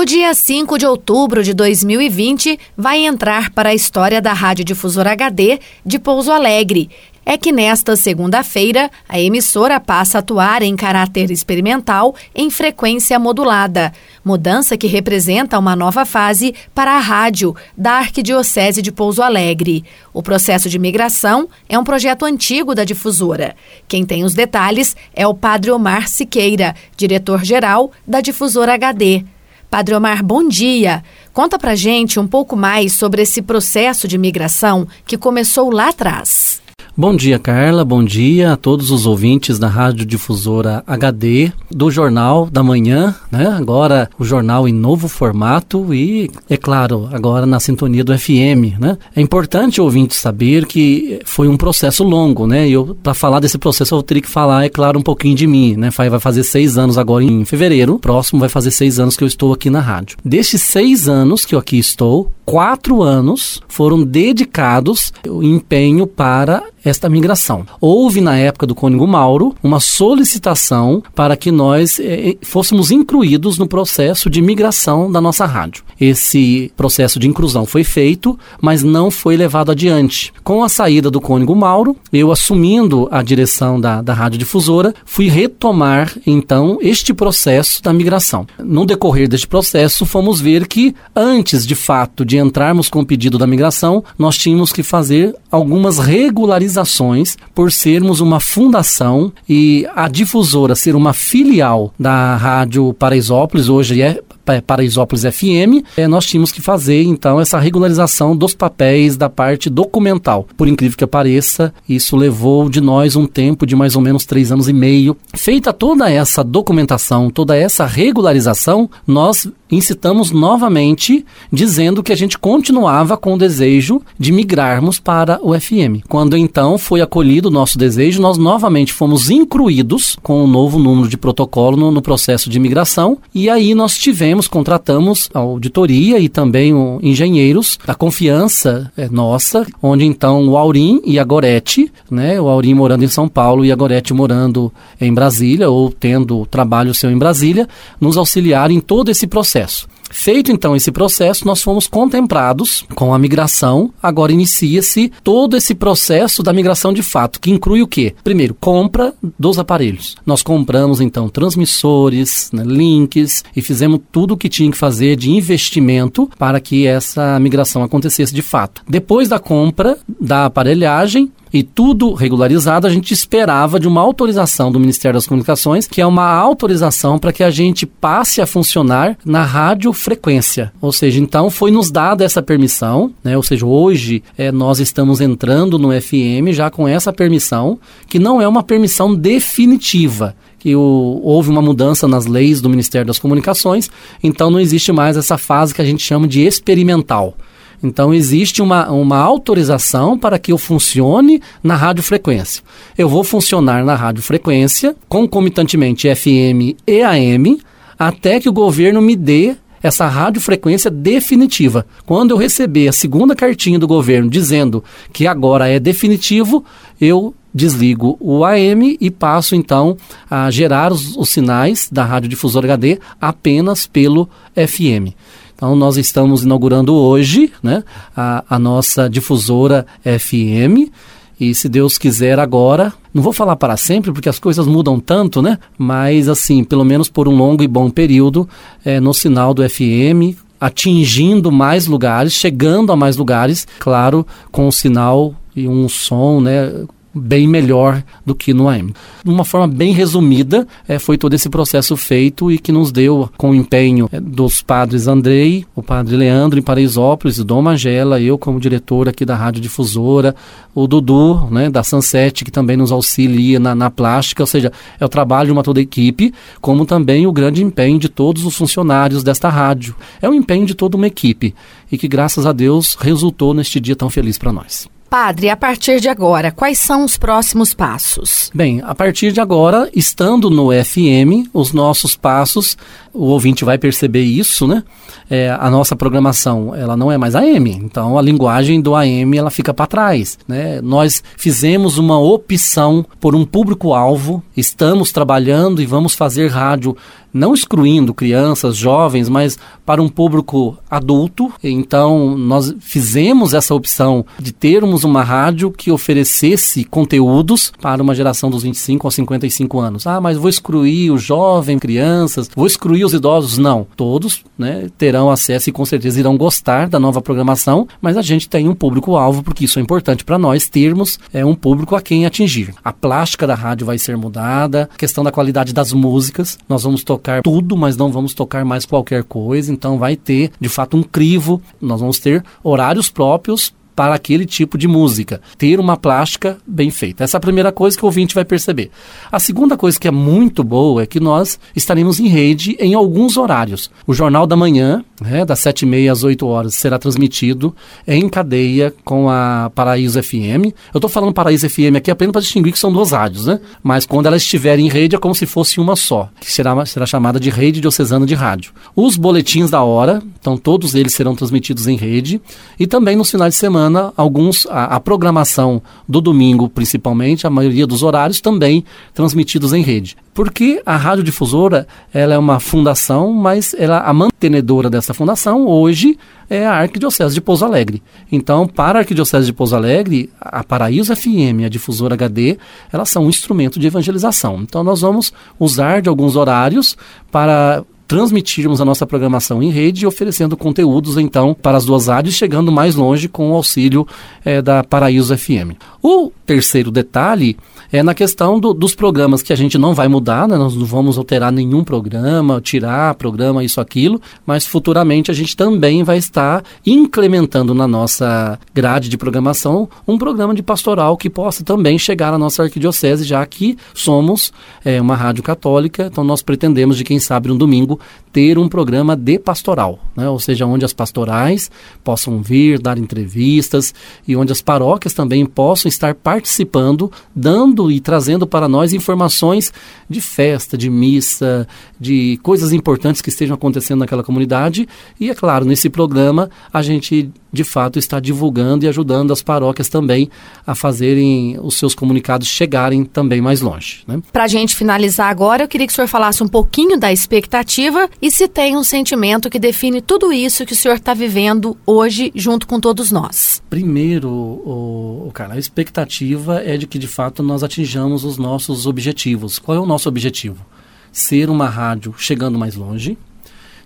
O dia 5 de outubro de 2020 vai entrar para a história da Rádio Difusora HD de Pouso Alegre. É que nesta segunda-feira, a emissora passa a atuar em caráter experimental em frequência modulada, mudança que representa uma nova fase para a rádio da Arquidiocese de Pouso Alegre. O processo de migração é um projeto antigo da difusora. Quem tem os detalhes é o Padre Omar Siqueira, diretor-geral da Difusora HD. Padre Omar, bom dia. Conta pra gente um pouco mais sobre esse processo de migração que começou lá atrás. Bom dia, Carla. Bom dia a todos os ouvintes da Rádio Difusora HD, do Jornal da Manhã, né? Agora o jornal em novo formato e, é claro, agora na sintonia do FM, né? É importante ouvinte saber que foi um processo longo, né? E eu, para falar desse processo, eu teria que falar, é claro, um pouquinho de mim, né? Vai fazer seis anos agora em fevereiro. Próximo vai fazer seis anos que eu estou aqui na rádio. Destes seis anos que eu aqui estou, quatro anos foram dedicados o empenho para esta migração. Houve, na época do Cônigo Mauro, uma solicitação para que nós eh, fôssemos incluídos no processo de migração da nossa rádio. Esse processo de inclusão foi feito, mas não foi levado adiante. Com a saída do Cônigo Mauro, eu assumindo a direção da, da rádio difusora, fui retomar, então, este processo da migração. No decorrer deste processo, fomos ver que, antes, de fato, de entrarmos com o pedido da migração, nós tínhamos que fazer algumas regularizações organizações por sermos uma fundação e a difusora ser uma filial da Rádio Paraisópolis, hoje é Paraisópolis FM, é, nós tínhamos que fazer então essa regularização dos papéis da parte documental. Por incrível que pareça, isso levou de nós um tempo de mais ou menos três anos e meio. Feita toda essa documentação, toda essa regularização, nós incitamos novamente dizendo que a gente continuava com o desejo de migrarmos para o FM. Quando então foi acolhido o nosso desejo, nós novamente fomos incluídos com o um novo número de protocolo no, no processo de migração e aí nós tivemos contratamos a auditoria e também engenheiros da confiança é, nossa, onde então o Aurim e a Gorete, né, o Aurim morando em São Paulo e a Gorete morando em Brasília ou tendo trabalho seu em Brasília, nos auxiliaram em todo esse processo. Feito então esse processo, nós fomos contemplados com a migração. Agora inicia-se todo esse processo da migração de fato, que inclui o quê? Primeiro, compra dos aparelhos. Nós compramos então transmissores, né, links e fizemos tudo o que tinha que fazer de investimento para que essa migração acontecesse de fato. Depois da compra da aparelhagem, e tudo regularizado, a gente esperava de uma autorização do Ministério das Comunicações, que é uma autorização para que a gente passe a funcionar na radiofrequência. Ou seja, então foi nos dada essa permissão, né? Ou seja, hoje é, nós estamos entrando no FM já com essa permissão, que não é uma permissão definitiva que o, houve uma mudança nas leis do Ministério das Comunicações, então não existe mais essa fase que a gente chama de experimental. Então existe uma, uma autorização para que eu funcione na radiofrequência. Eu vou funcionar na radiofrequência, concomitantemente FM e AM, até que o governo me dê essa radiofrequência definitiva. Quando eu receber a segunda cartinha do governo dizendo que agora é definitivo, eu desligo o AM e passo então a gerar os, os sinais da radiodifusora HD apenas pelo FM. Então, nós estamos inaugurando hoje né, a, a nossa difusora FM. E se Deus quiser agora, não vou falar para sempre, porque as coisas mudam tanto, né? Mas assim, pelo menos por um longo e bom período, é, no sinal do FM, atingindo mais lugares, chegando a mais lugares, claro, com o sinal e um som, né? Bem melhor do que no AM. De uma forma bem resumida, é, foi todo esse processo feito e que nos deu, com o empenho é, dos padres Andrei, o padre Leandro em Paraisópolis, o Dom Magela, eu como diretor aqui da Rádio Difusora, o Dudu, né, da Sunset, que também nos auxilia na, na plástica, ou seja, é o trabalho de uma toda equipe, como também o grande empenho de todos os funcionários desta rádio. É o empenho de toda uma equipe e que, graças a Deus, resultou neste dia tão feliz para nós. Padre, a partir de agora, quais são os próximos passos? Bem, a partir de agora, estando no FM, os nossos passos o ouvinte vai perceber isso, né? É, a nossa programação, ela não é mais AM, então a linguagem do AM ela fica para trás, né? Nós fizemos uma opção por um público-alvo, estamos trabalhando e vamos fazer rádio não excluindo crianças, jovens, mas para um público adulto. Então, nós fizemos essa opção de termos uma rádio que oferecesse conteúdos para uma geração dos 25 aos 55 anos. Ah, mas vou excluir o jovem, crianças, vou excluir os idosos. Não, todos né, terão acesso e com certeza irão gostar da nova programação, mas a gente tem um público-alvo, porque isso é importante para nós termos é, um público a quem atingir. A plástica da rádio vai ser mudada, a questão da qualidade das músicas, nós vamos tocar tudo, mas não vamos tocar mais qualquer coisa. Então vai ter, de fato, um crivo. Nós vamos ter horários próprios para aquele tipo de música. Ter uma plástica bem feita. Essa é a primeira coisa que o ouvinte vai perceber. A segunda coisa que é muito boa é que nós estaremos em rede em alguns horários. O Jornal da Manhã, né, das 7h30 às 8 horas, será transmitido em cadeia com a Paraíso FM. Eu estou falando Paraíso FM aqui apenas para distinguir que são duas rádios, né? Mas quando ela estiver em rede é como se fosse uma só, que será, será chamada de Rede Diocesana de Rádio. Os boletins da hora, então todos eles serão transmitidos em rede. E também nos finais de semana semana, alguns a, a, programação do domingo, principalmente, a maioria dos horários também transmitidos em rede. Porque a radiodifusora, ela é uma fundação, mas ela, a mantenedora dessa fundação hoje é a Arquidiocese de Pouso Alegre. Então, para a Arquidiocese de Pouso Alegre, a Paraíso FM e a Difusora HD, elas são um instrumento de evangelização. Então, nós vamos usar de alguns horários para transmitirmos a nossa programação em rede, oferecendo conteúdos, então, para as duas áreas, chegando mais longe com o auxílio é, da Paraíso FM. O terceiro detalhe é na questão do, dos programas que a gente não vai mudar, né? nós não vamos alterar nenhum programa, tirar programa, isso, aquilo, mas futuramente a gente também vai estar implementando na nossa grade de programação um programa de pastoral que possa também chegar à nossa arquidiocese, já que somos é, uma rádio católica, então nós pretendemos de quem sabe no domingo ter um programa de pastoral, né? ou seja, onde as pastorais possam vir, dar entrevistas e onde as paróquias também possam estar participando, dando e trazendo para nós informações de festa, de missa, de coisas importantes que estejam acontecendo naquela comunidade. E é claro, nesse programa a gente de fato está divulgando e ajudando as paróquias também a fazerem os seus comunicados chegarem também mais longe. Né? Para a gente finalizar agora, eu queria que o senhor falasse um pouquinho da expectativa e se tem um sentimento que define tudo isso que o senhor está vivendo hoje junto com todos nós. Primeiro, o, cara, a expectativa é de que de fato nós atinjamos os nossos objetivos. Qual é o nosso objetivo? Ser uma rádio chegando mais longe,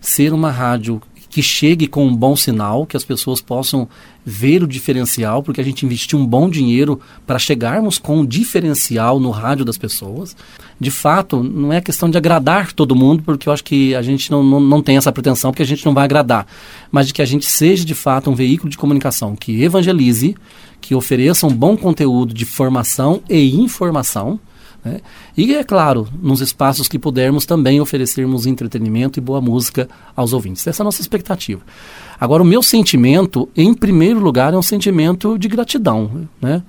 ser uma rádio que chegue com um bom sinal, que as pessoas possam ver o diferencial, porque a gente investiu um bom dinheiro para chegarmos com um diferencial no rádio das pessoas. De fato, não é questão de agradar todo mundo, porque eu acho que a gente não, não, não tem essa pretensão, porque a gente não vai agradar, mas de que a gente seja de fato um veículo de comunicação que evangelize, que ofereça um bom conteúdo de formação e informação né? E, é claro, nos espaços que pudermos também oferecermos entretenimento e boa música aos ouvintes. Essa é a nossa expectativa. Agora, o meu sentimento, em primeiro lugar, é um sentimento de gratidão. Né?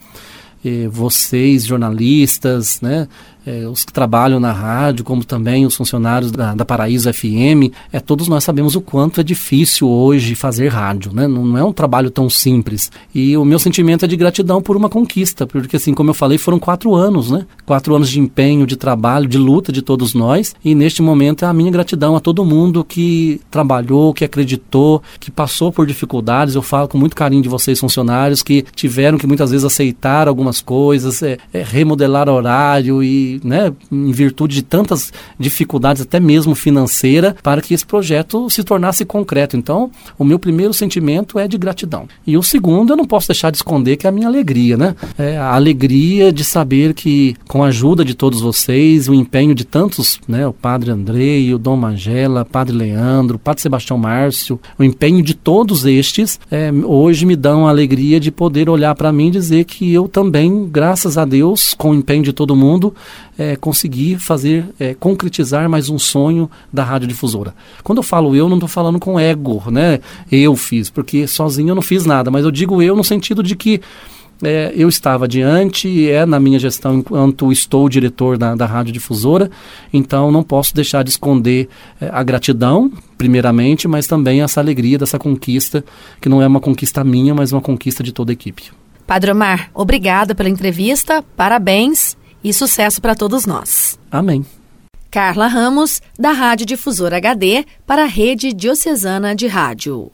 E vocês, jornalistas, né? É, os que trabalham na rádio, como também os funcionários da, da, Paraíso FM, é, todos nós sabemos o quanto é difícil hoje fazer rádio, né? Não, não, é um trabalho tão simples. E o meu sentimento é de gratidão por uma conquista, porque assim, como eu falei, foram quatro anos, né? Quatro anos de empenho, de trabalho, de luta de todos nós, e neste momento é a minha gratidão a todo mundo que trabalhou, que acreditou, que passou por dificuldades. Eu falo com muito carinho de vocês, funcionários, que tiveram que muitas vezes aceitar algumas coisas, é, é remodelar horário e né, em virtude de tantas dificuldades, até mesmo financeira, para que esse projeto se tornasse concreto. Então, o meu primeiro sentimento é de gratidão. E o segundo, eu não posso deixar de esconder que é a minha alegria, né? É a alegria de saber que, com a ajuda de todos vocês, o empenho de tantos, né, o Padre Andrei, o Dom Magela, Padre Leandro, o Padre Sebastião Márcio, o empenho de todos estes, é, hoje me dão a alegria de poder olhar para mim e dizer que eu também, graças a Deus, com o empenho de todo mundo, é, conseguir fazer, é, concretizar mais um sonho da radiodifusora. Quando eu falo eu, não estou falando com ego, né? Eu fiz, porque sozinho eu não fiz nada, mas eu digo eu no sentido de que é, eu estava adiante, é na minha gestão enquanto estou diretor da, da Rádio Difusora, então não posso deixar de esconder é, a gratidão, primeiramente, mas também essa alegria dessa conquista, que não é uma conquista minha, mas uma conquista de toda a equipe. Padre Omar, obrigada pela entrevista, parabéns e sucesso para todos nós. Amém. Carla Ramos, da Rádio Difusora HD, para a Rede Diocesana de Rádio.